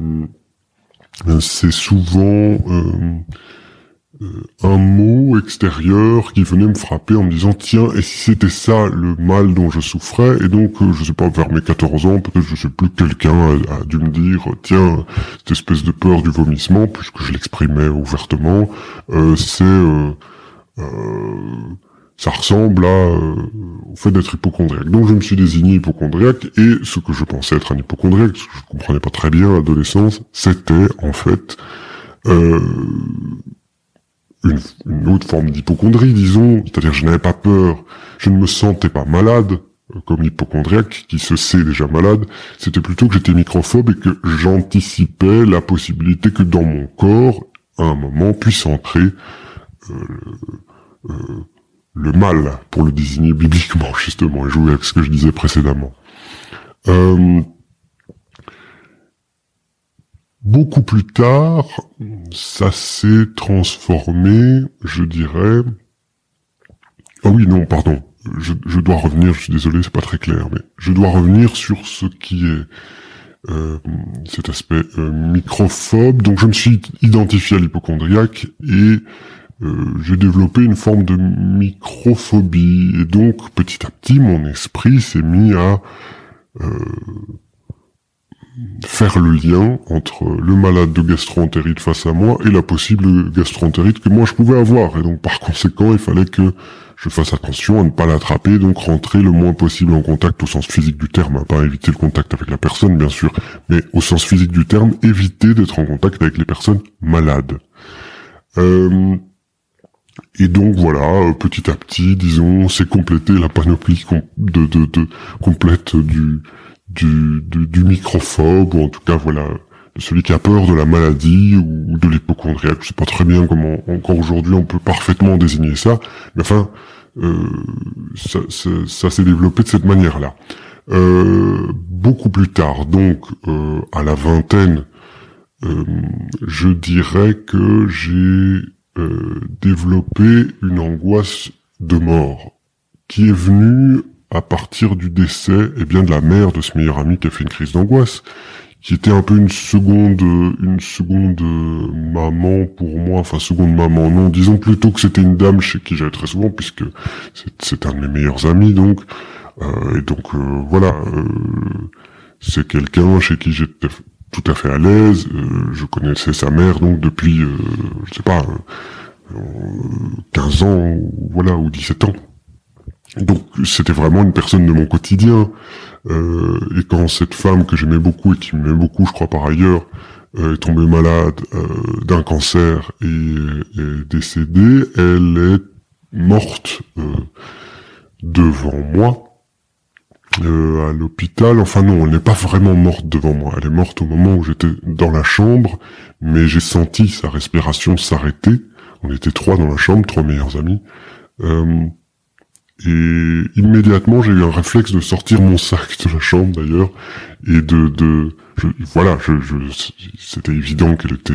euh, c'est souvent euh, euh, un mot extérieur qui venait me frapper en me disant tiens et si c'était ça le mal dont je souffrais? Et donc euh, je sais pas vers mes 14 ans peut-être je sais plus quelqu'un a, dû me dire tiens cette espèce de peur du vomissement puisque je l'exprimais ouvertement euh, c'est euh, ça ressemble à, au fait d'être hypochondriaque. Donc je me suis désigné hypochondriaque et ce que je pensais être un hypochondriaque, ce que je comprenais pas très bien à l'adolescence, c'était en fait euh, une, autre forme d'hypochondrie, disons, c'est-à-dire je n'avais pas peur, je ne me sentais pas malade, euh, comme l'hypochondriaque qui se sait déjà malade, c'était plutôt que j'étais microphobe et que j'anticipais la possibilité que dans mon corps, à un moment, puisse entrer euh, euh, le mal, pour le désigner bibliquement, justement, et jouer avec ce que je disais précédemment. Beaucoup plus tard, ça s'est transformé, je dirais... Ah oui, non, pardon. Je, dois revenir, je suis désolé, c'est pas très clair, mais je dois revenir sur ce qui est euh, cet aspect euh, microphobe. Donc je me suis identifié à l'hypochondriaque et euh, j'ai développé une forme de microphobie. Et donc petit à petit, mon esprit s'est mis à faire le lien entre le malade de gastroentérite face à moi et la possible gastroentérite que moi je pouvais avoir. Et donc par conséquent, il fallait que je fasse attention à ne pas l'attraper, donc rentrer le moins possible en contact au sens physique du terme, à pas éviter le contact avec la personne bien sûr, mais au sens physique du terme, éviter d'être en contact avec les personnes malades. Euh, et donc voilà, petit à petit, disons, c'est compléter la panoplie complète du, du, du, microphobe, ou en tout cas voilà, de celui qui a peur de la maladie ou de l'hypochondriaque. Je sais pas très bien comment encore aujourd'hui on peut parfaitement désigner ça, mais enfin, euh, ça, ça, ça s'est développé de cette manière-là. Euh, beaucoup plus tard, donc euh, à la vingtaine, euh, je dirais que j'ai euh, développé une angoisse de mort qui est venue à partir du décès eh bien de la mère de ce meilleur ami qui a fait une crise d'angoisse qui était un peu une seconde une seconde maman pour moi enfin seconde maman non disons plutôt que c'était une dame chez qui j'allais très souvent puisque c'est un de mes meilleurs amis donc euh, et donc euh, voilà c'est quelqu'un chez qui j'étais tout à fait à l'aise. Euh, je connaissais sa mère donc depuis, euh, je sais pas, 15 euh, ans, voilà, ou 17 ans. Donc c'était vraiment une personne de mon quotidien. et quand cette femme que j'aimais beaucoup et qui m'aimait beaucoup, je crois par ailleurs, est tombée malade d'un cancer et est décédée, elle est morte devant moi euh, à l'hôpital. Enfin non, elle n'est pas vraiment morte devant moi. Elle est morte au moment où j'étais dans la chambre, mais j'ai senti sa respiration s'arrêter. On était trois dans la chambre, trois meilleurs amis. Euh, et immédiatement, j'ai eu un réflexe de sortir mon sac de la chambre d'ailleurs et de, de voilà, je, c'était évident qu'elle était,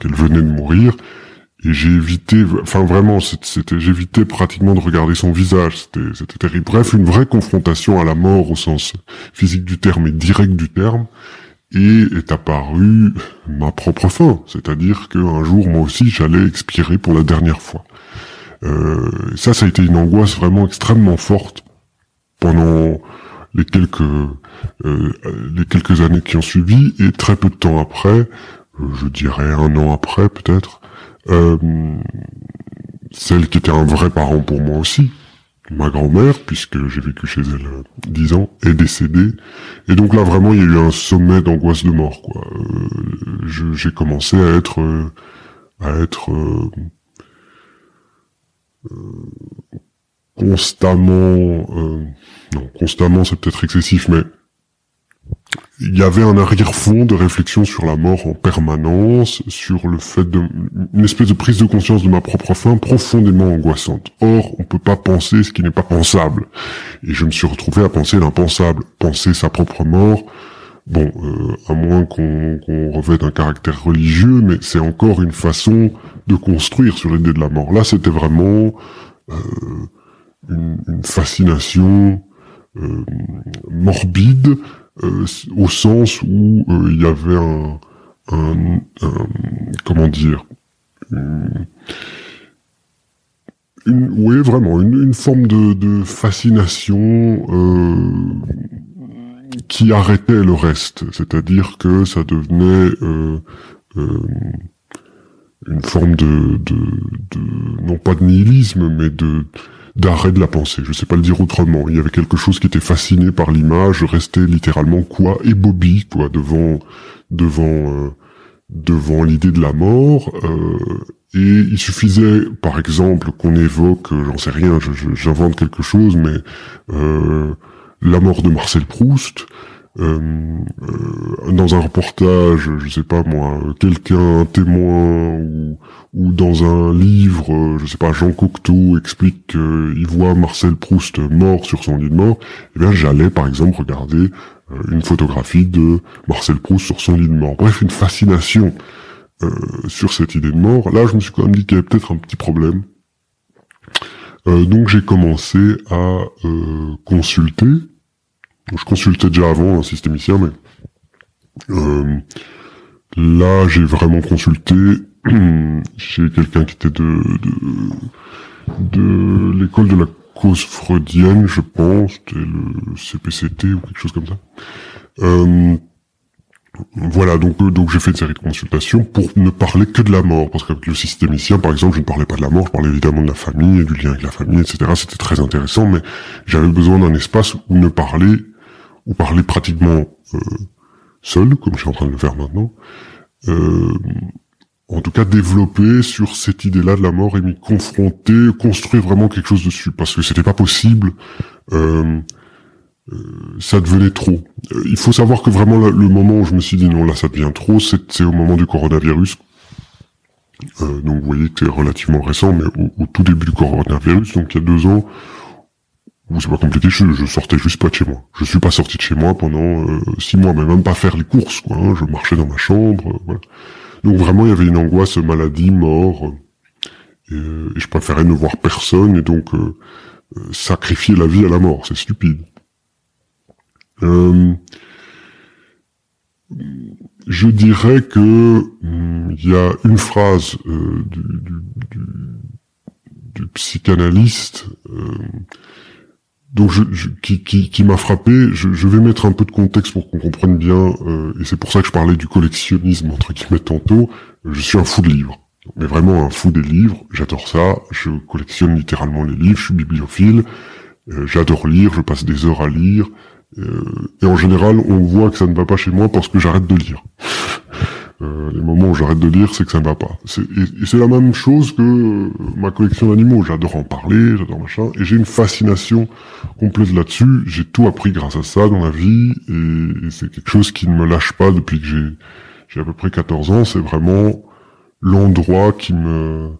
qu'elle venait de mourir et j'ai évité, enfin vraiment, c'était, j'évitais pratiquement de regarder son visage. C'était, c'était terrible. Bref, une vraie confrontation à la mort au sens physique du terme et direct du terme. Et est apparue ma propre fin, c'est-à-dire qu'un jour, moi aussi, j'allais expirer pour la dernière fois. Euh, ça, ça a été une angoisse vraiment extrêmement forte pendant les quelques euh, les quelques années qui ont suivi et très peu de temps après, je dirais un an après peut-être, euh, celle qui était un vrai parent pour moi aussi, ma grand-mère, puisque j'ai vécu chez elle euh, dix ans, est décédée. Et donc là, vraiment, il y a eu un sommet d'angoisse de mort, quoi. Euh, j'ai commencé à être, euh, à être constamment, non, constamment, c'est peut-être excessif, mais il y avait un arrière-fond de réflexion sur la mort en permanence, sur le fait de, une espèce de prise de conscience de ma propre fin profondément angoissante. Or, on peut pas penser ce qui n'est pas pensable. Et je me suis retrouvé à penser l'impensable, penser sa propre mort. Bon, euh, à moins qu'on revête un caractère religieux, mais c'est encore une façon de construire sur l'idée de la mort. Là, c'était vraiment euh, une, une, fascination euh, morbide euh, au sens où euh, il y avait un, un, comment dire une, oui vraiment une, une forme de, de fascination euh, qui arrêtait le reste c'est-à-dire que ça devenait euh, euh, une forme de, de, de non pas de nihilisme mais de d'arrêt de la pensée. Je sais pas le dire autrement. Il y avait quelque chose qui était fasciné par l'image. Je restais littéralement quoi et Bobby quoi devant devant euh, devant l'idée de la mort. Euh, et il suffisait, par exemple, qu'on évoque, j'en sais rien, j'invente quelque chose, mais la mort de Marcel Proust. Euh, euh, dans un reportage, je sais pas moi, quelqu'un, un témoin ou, dans un livre, euh, je sais pas, Jean Cocteau explique qu'il voit Marcel Proust mort sur son lit de mort, eh bien j'allais par exemple regarder une photographie de Marcel Proust sur son lit de mort. Bref, une fascination sur cette idée de mort. Là, je me suis quand même dit qu'il y avait peut-être un petit problème. Donc j'ai commencé à consulter je consultais déjà avant un systémicien, mais euh, là j'ai vraiment consulté chez quelqu'un qui était de de, de l'école de la cause freudienne, je pense, c'était le CPCT ou quelque chose comme ça. Voilà, donc euh, donc j'ai fait une série de consultations pour ne parler que de la mort, parce qu'avec le systémicien, par exemple, je ne parlais pas de la mort, je parlais évidemment de la famille du lien avec la famille, etc. C'était très intéressant, mais j'avais besoin d'un espace où ne parler, ou parler pratiquement euh, seul, comme je suis en train de le faire maintenant. Euh, en tout cas, développer sur cette idée-là de la mort et m'y confronter, construire vraiment quelque chose dessus, parce que c'était pas possible. Ça devenait trop. Euh, il faut savoir que vraiment le moment où je me suis dit non là ça devient trop, c'est au moment du coronavirus. Euh, donc vous voyez que c'est relativement récent, mais au, tout début du coronavirus, donc il y a deux ans, où c'est pas compliqué, je, je, sortais juste pas de chez moi. Je suis pas sorti de chez moi pendant euh, six mois, mais même pas faire les courses, quoi. Hein. Je marchais dans ma chambre, voilà. Donc vraiment il y avait une angoisse maladie, mort, et, et je préférais ne voir personne et donc sacrifier la vie à la mort, c'est stupide. Euh, je dirais que hum, il y a une phrase euh, du, du, du, psychanalyste euh, donc je, qui, m'a frappé. Je, vais mettre un peu de contexte pour qu'on comprenne bien, et c'est pour ça que je parlais du collectionnisme entre guillemets tantôt. Je suis un fou de livres, mais vraiment un fou des livres. J'adore ça. Je collectionne littéralement les livres. Je suis bibliophile. J'adore lire. Je passe des heures à lire. Euh, et en général, on voit que ça ne va pas chez moi parce que j'arrête de lire. Euh, les moments où j'arrête de lire, c'est que ça ne va pas. Et, c'est la même chose que euh, ma collection d'animaux. J'adore en parler, j'adore machin, et j'ai une fascination complète là-dessus. J'ai tout appris grâce à ça dans la vie, et, c'est quelque chose qui ne me lâche pas depuis que j'ai j'ai à peu près 14 ans. C'est vraiment l'endroit qui me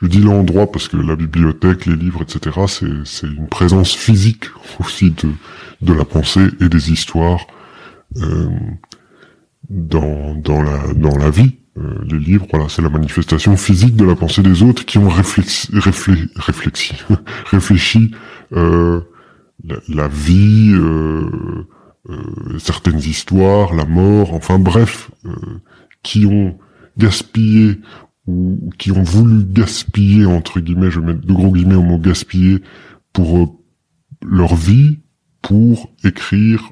je dis l'endroit parce que la bibliothèque, les livres, etc., c'est une présence physique aussi de, de la pensée et des histoires euh, dans, dans, la, dans la vie. Euh, les livres, voilà, c'est la manifestation physique de la pensée des autres qui ont réfléchi, réfléchi, réfléchi euh, la, la, vie, euh, euh, certaines histoires, la mort, enfin bref, qui ont gaspillé ou qui ont voulu gaspiller entre guillemets, je mets de gros guillemets au mot gaspiller pour leur vie pour écrire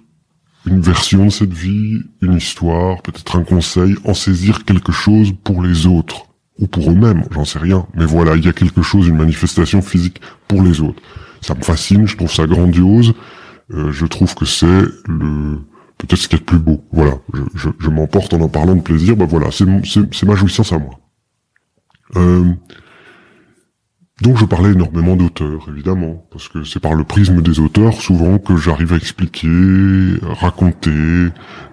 une version de cette vie, une histoire, peut-être un conseil, en saisir quelque chose pour les autres, ou pour eux-mêmes, j'en sais rien. Mais voilà, il y a quelque chose, une manifestation physique pour les autres. Ça me fascine, je trouve ça grandiose, euh, je trouve que c'est le peut-être ce qui est le plus beau. Voilà, je, je, m'emporte en en parlant de plaisir, bah voilà, c'est ma jouissance à moi. Euh, donc je parlais énormément d'auteurs, évidemment, parce que c'est par le prisme des auteurs souvent que j'arrive à expliquer, raconter.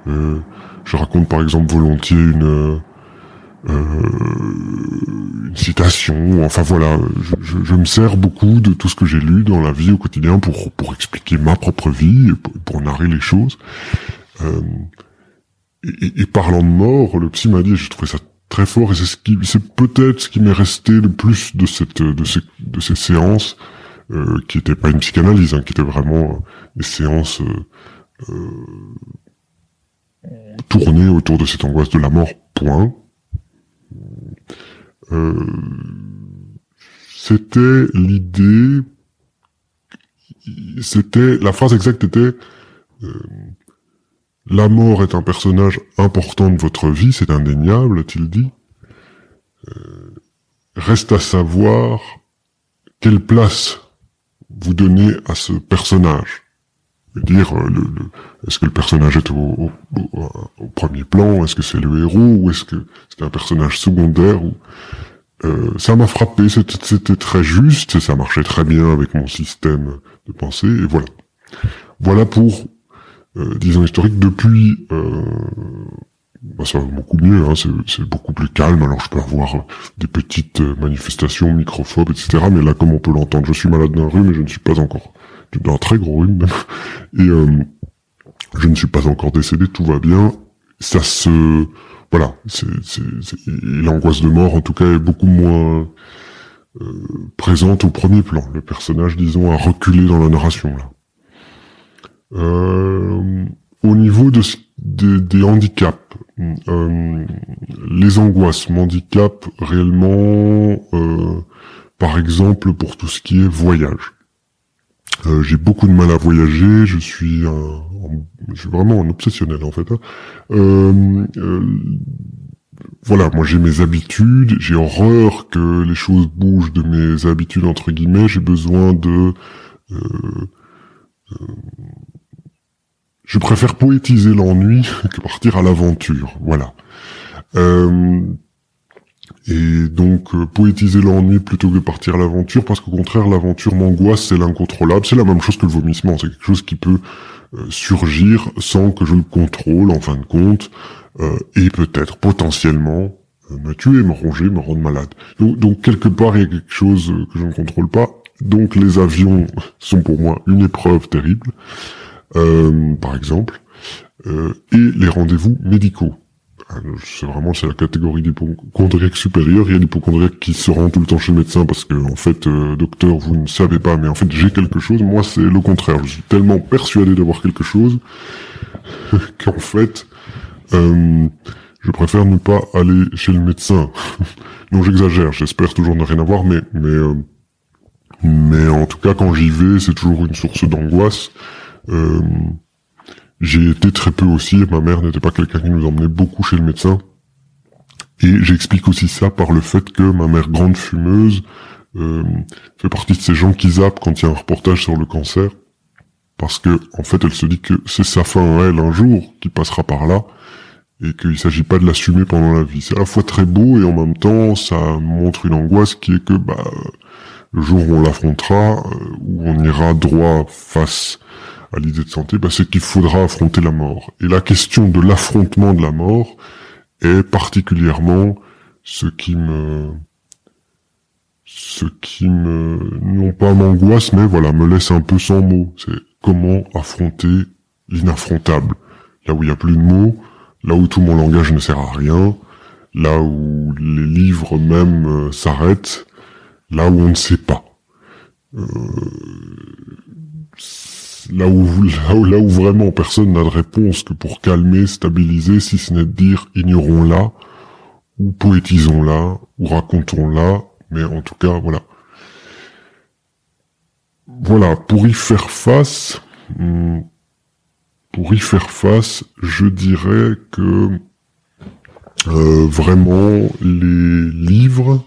Euh, je raconte par exemple volontiers une, euh, une citation. Enfin voilà, je, je, me sers beaucoup de tout ce que j'ai lu dans la vie au quotidien pour pour expliquer ma propre vie, et pour, narrer les choses. Euh, et, et, parlant de mort, le psy m'a dit, j'ai trouvé ça très fort et c'est ce qui, c'est peut-être ce qui m'est resté le plus de cette, de ces, de ces séances, euh, qui n'étaient pas une psychanalyse, hein, qui étaient vraiment des séances euh, euh, tournées autour de cette angoisse de la mort. Point. Euh, c'était l'idée, c'était la phrase exacte était euh, la mort est un personnage important de votre vie, c'est indéniable, a-t-il dit. Euh, reste à savoir quelle place vous donnez à ce personnage. Dire, euh, le, est-ce que le personnage est au, premier plan, est-ce que c'est le héros, ou est-ce que c'est un personnage secondaire ou euh, ça m'a frappé, c'était très juste, ça marchait très bien avec mon système de pensée, et voilà. Voilà pour euh, disons historique depuis euh, bah ça va beaucoup mieux, hein, c'est beaucoup plus calme, alors je peux avoir euh, des petites manifestations microphobes, etc. Mais là, comme on peut l'entendre, je suis malade d'un rhume et je ne suis pas encore d'un très gros rhume Et je ne suis pas encore décédé, tout va bien. Ça se... Voilà, l'angoisse de mort, en tout cas, est beaucoup moins présente au premier plan. Le personnage, disons, a reculé dans la narration, là. Euh, au niveau de, des handicaps, euh, les angoisses m'handicapent réellement, euh, par exemple, pour tout ce qui est voyage. Euh, j'ai beaucoup de mal à voyager, je suis un, je suis vraiment un obsessionnel en fait. Hein. Euh, euh, voilà, moi j'ai mes habitudes, j'ai horreur que les choses bougent de mes habitudes entre guillemets, j'ai besoin de... je préfère poétiser l'ennui que partir à l'aventure, voilà. Et donc euh, poétiser l'ennui plutôt que partir à l'aventure, parce qu'au contraire l'aventure m'angoisse, c'est l'incontrôlable, c'est la même chose que le vomissement, c'est quelque chose qui peut euh, surgir sans que je le contrôle en fin de compte, euh, et peut-être potentiellement me tuer, me ronger, me rendre malade. Donc, quelque part il y a quelque chose que je ne contrôle pas, donc les avions sont pour moi une épreuve terrible, par exemple, et les rendez-vous médicaux. Ah, c'est vraiment c'est la catégorie d'hypochondriaque supérieure. Il y a l'hypochondriaque qui se rend tout le temps chez le médecin parce que en fait, euh, docteur, vous ne savez pas, mais en fait j'ai quelque chose. Moi, c'est le contraire. Je suis tellement persuadé d'avoir quelque chose qu'en fait, euh, je préfère ne pas aller chez le médecin. non, j'exagère. J'espère toujours ne rien avoir, mais mais euh, mais en tout cas, quand j'y vais, c'est toujours une source d'angoisse. Euh, j'ai été très peu aussi, ma mère n'était pas quelqu'un qui nous emmenait beaucoup chez le médecin. Et j'explique aussi ça par le fait que ma mère grande fumeuse euh, fait partie de ces gens qui zappent quand il y a un reportage sur le cancer. Parce que, en fait, elle se dit que c'est sa fin à elle un jour qui passera par là et qu'il s'agit pas de l'assumer pendant la vie. C'est à la fois très beau et en même temps, ça montre une angoisse qui est que, bah, le jour où on l'affrontera, euh, où on ira droit face à l'idée de santé, bah, c'est qu'il faudra affronter la mort. Et la question de l'affrontement de la mort est particulièrement ce qui me, ce qui me, non pas m'angoisse, mais voilà, me laisse un peu sans mots. C'est comment affronter l'inaffrontable. Là où il n'y a plus de mots, là où tout mon langage ne sert à rien, là où les livres même euh, s'arrêtent, là où on ne sait pas. Euh, là où, là où, vraiment personne n'a de réponse que pour calmer, stabiliser, si ce n'est de dire ignorons-la, ou poétisons-la, ou racontons-la, mais en tout cas, voilà. Voilà, pour y faire face, hmm, pour y faire face, je dirais que euh, vraiment les livres,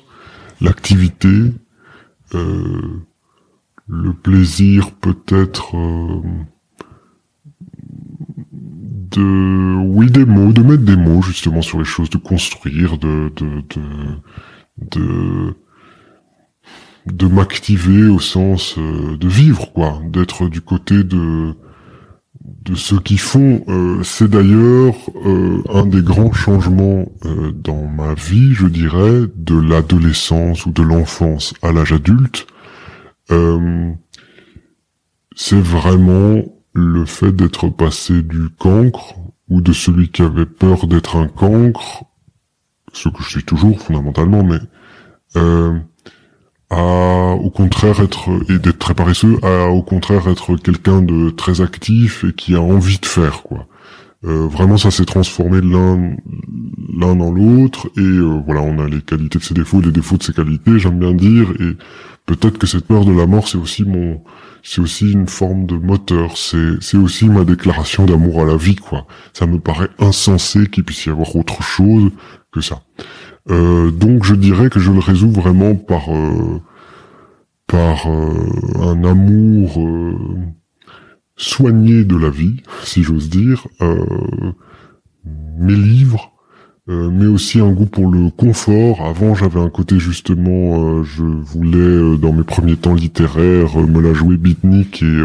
l'activité, euh, le plaisir peut-être euh, de oui des mots de mettre des mots justement sur les choses de construire de de de de, m'activer au sens euh, de vivre quoi. D'être du côté de de ceux qui font euh, c'est d'ailleurs un des grands changements dans ma vie je dirais de l'adolescence ou de l'enfance à l'âge adulte euh, c'est vraiment le fait d'être passé du cancre ou de celui qui avait peur d'être un cancre, ce que je suis toujours fondamentalement, mais euh, à au contraire être et d'être très paresseux, à au contraire être quelqu'un de très actif et qui a envie de faire quoi. Euh, vraiment, ça s'est transformé l'un l'un dans l'autre et voilà, on a les qualités de ses défauts, les défauts de ses qualités, j'aime bien dire et peut-être que cette peur de la mort, c'est aussi mon, c'est aussi une forme de moteur. C'est, c'est aussi ma déclaration d'amour à la vie, quoi. Ça me paraît insensé qu'il puisse y avoir autre chose que ça. Euh, donc je dirais que je le résous vraiment par euh, par euh, un amour soigné de la vie, si j'ose dire. mes livres, euh, mais aussi un goût pour le confort. Avant, j'avais un côté justement, euh, je voulais euh, dans mes premiers temps littéraires me la jouer beatnik et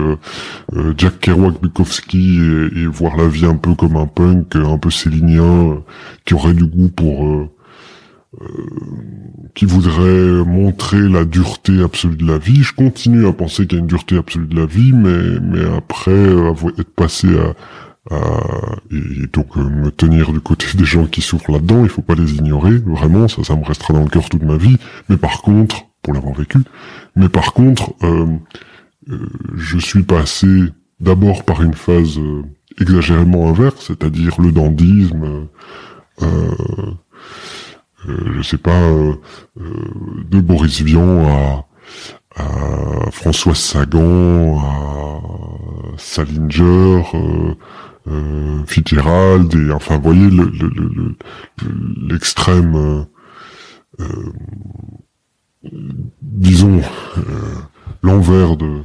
Jack Kerouac, Bukowski et, voir la vie un peu comme un punk, un peu célinien, qui aurait du goût pour, qui voudrait montrer la dureté absolue de la vie. Je continue à penser qu'il y a une dureté absolue de la vie, mais mais après être passé à et, donc euh, me tenir du côté des gens qui souffrent là-dedans, il faut pas les ignorer, vraiment, ça, ça me restera dans le cœur toute ma vie. Mais par contre, pour l'avoir vécu, mais par contre, euh, je suis passé d'abord par une phase exagérément inverse, c'est-à-dire le dandisme, je sais pas, de Boris Vian à à François Sagan, à Salinger, euh, euh, Fitzgerald, et enfin, vous voyez l'extrême, le, le, euh, disons, l'envers de,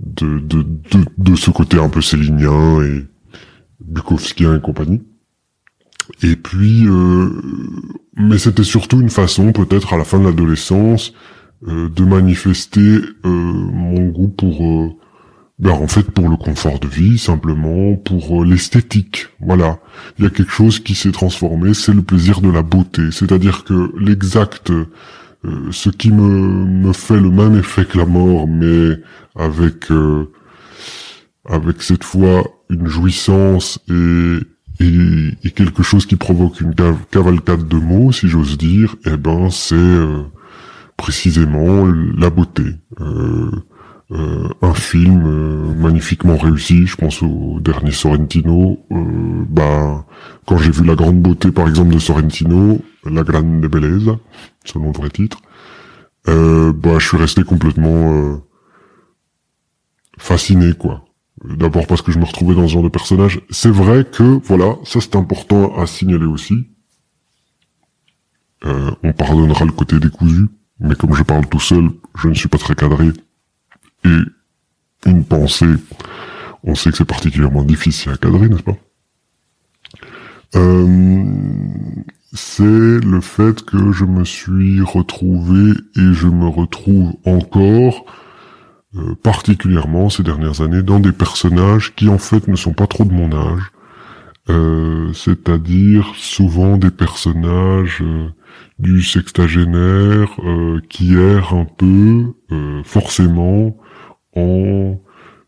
de, de, de, de, ce côté un peu célinien et Bukowskien et compagnie. Et puis, euh, mais c'était surtout une façon, peut-être à la fin de l'adolescence, euh, de manifester euh, mon goût pour, euh, ben en fait, pour le confort de vie, simplement, pour l'esthétique. Voilà, il y a quelque chose qui s'est transformé, c'est le plaisir de la beauté. C'est-à-dire que l'exact, ce qui me me fait le même effet que la mort, mais avec avec cette fois une jouissance et et, quelque chose qui provoque une cavalcade de mots, si j'ose dire, eh ben c'est euh, précisément la beauté. Euh, euh, un film magnifiquement réussi, je pense au dernier Sorrentino. ben quand j'ai vu la grande beauté, par exemple, de Sorrentino, La Grande Bellezza, selon le vrai titre, bah je suis resté complètement fasciné, quoi. D'abord parce que je me retrouvais dans ce genre de personnage. C'est vrai que, voilà, ça c'est important à signaler aussi. Euh, on pardonnera le côté décousu, mais comme je parle tout seul, je ne suis pas très cadré. Et une pensée, on sait que c'est particulièrement difficile à cadrer, n'est-ce pas? Euh, C'est le fait que je me suis retrouvé et je me retrouve encore euh, particulièrement ces dernières années dans des personnages qui en fait ne sont pas trop de mon âge, euh, c'est-à-dire souvent des personnages euh, du sextagénaire qui errent un peu forcément en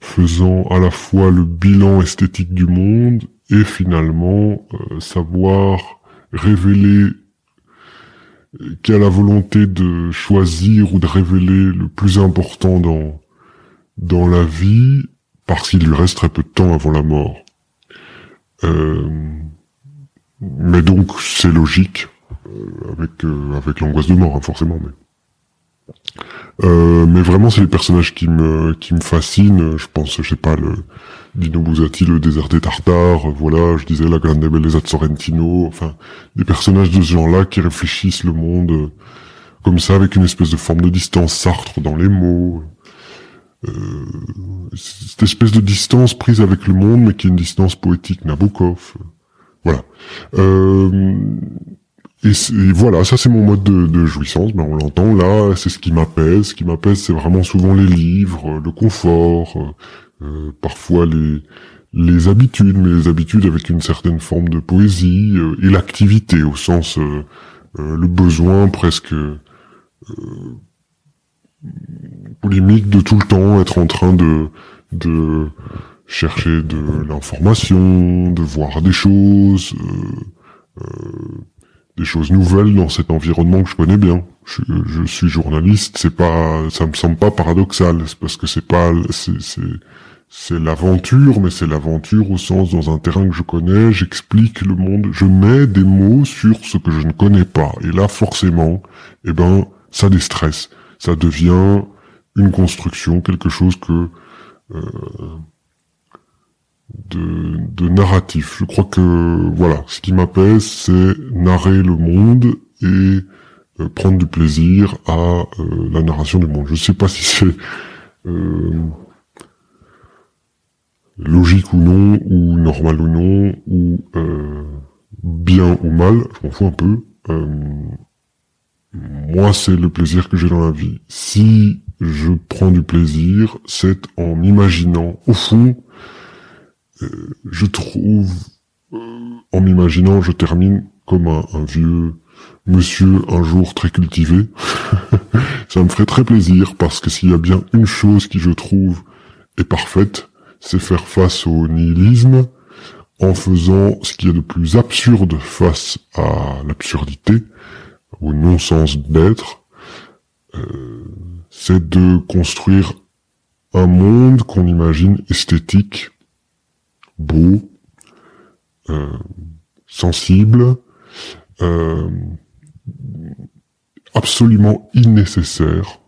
faisant à la fois le bilan esthétique du monde et finalement savoir révéler qui a la volonté de choisir ou de révéler le plus important dans dans la vie parce qu'il lui reste très peu de temps avant la mort. Euh, mais donc c'est logique euh, avec euh, avec l'angoisse de mort hein, forcément mais mais vraiment c'est les personnages qui me qui me fascinent je pense je sais pas le Dino Buzzati le désert des Tartares voilà je disais la Grande Bellezza de Sorrentino enfin des personnages de ce genre-là qui réfléchissent le monde comme ça avec une espèce de forme de distance Sartre dans les mots euh, cette espèce de distance prise avec le monde, mais qui est une distance poétique, Nabokov. Voilà. Euh, et, voilà, ça c'est mon mode de, de jouissance, ben on l'entend là, c'est ce qui m'apaise. Ce qui m'apaise, c'est vraiment souvent les livres, le confort, euh, parfois les les habitudes, mais les habitudes avec une certaine forme de poésie euh, et l'activité au sens euh, le besoin presque polémique de tout le temps être en train de de chercher de l'information, de voir des choses, euh, euh, des choses nouvelles dans cet environnement que je connais bien. Je, je suis journaliste, c'est pas, ça me semble pas paradoxal, parce que c'est pas, c'est c'est l'aventure, mais c'est l'aventure au sens dans un terrain que je connais, j'explique le monde, je mets des mots sur ce que je ne connais pas. Et là, forcément, eh ben, ça déstresse. Ça devient une construction, quelque chose que euh, de, de, narratif. Je crois que voilà, ce qui m'apaise, c'est narrer le monde et euh, prendre du plaisir à euh, la narration du monde. Je sais pas si c'est logique ou non, ou normal ou non, ou bien ou mal, je m'en fous un peu. moi, c'est le plaisir que j'ai dans la vie. Si je prends du plaisir, c'est en imaginant. Au fond, euh, je trouve, euh, en m'imaginant, je termine comme un, vieux monsieur un jour très cultivé. Ça me ferait très plaisir parce que s'il y a bien une chose qui je trouve est parfaite, c'est faire face au nihilisme en faisant ce qui est de plus absurde face à l'absurdité, au non-sens d'être. Euh, c'est de construire un monde qu'on imagine esthétique, beau, euh, sensible, euh, absolument innécessaire,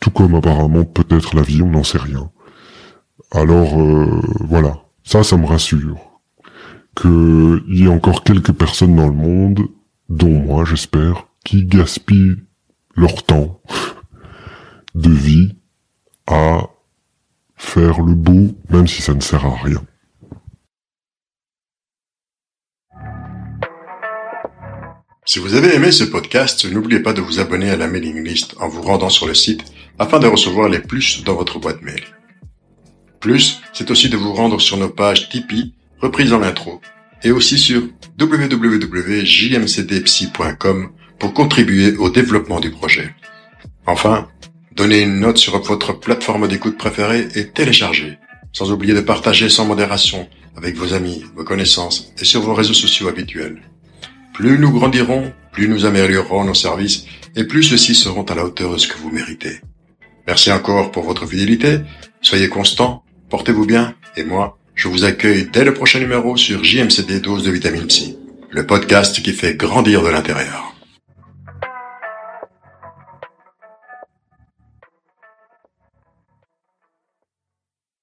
tout comme apparemment peut-être la vie, on n'en sait rien. Alors euh, voilà, ça, ça me rassure. Qu'il y ait encore quelques personnes dans le monde, dont moi j'espère, qui gaspillent leur temps de vie à faire le beau, même si ça ne sert à rien. Si vous avez aimé ce podcast, n'oubliez pas de vous abonner à la mailing list en vous rendant sur le site afin de recevoir les plus dans votre boîte mail. Plus, c'est aussi de vous rendre sur nos pages Tipeee, reprises dans l'intro, et aussi sur www.jmcdpsy.com pour contribuer au développement du projet. Enfin, donnez une note sur votre plateforme d'écoute préférée et téléchargez, sans oublier de partager sans modération avec vos amis, vos connaissances et sur vos réseaux sociaux habituels. Plus nous grandirons, plus nous améliorerons nos services et plus ceux-ci seront à la hauteur de ce que vous méritez. Merci encore pour votre fidélité, soyez constants, portez-vous bien et moi, je vous accueille dès le prochain numéro sur JMCD Dose de Vitamine C, le podcast qui fait grandir de l'intérieur.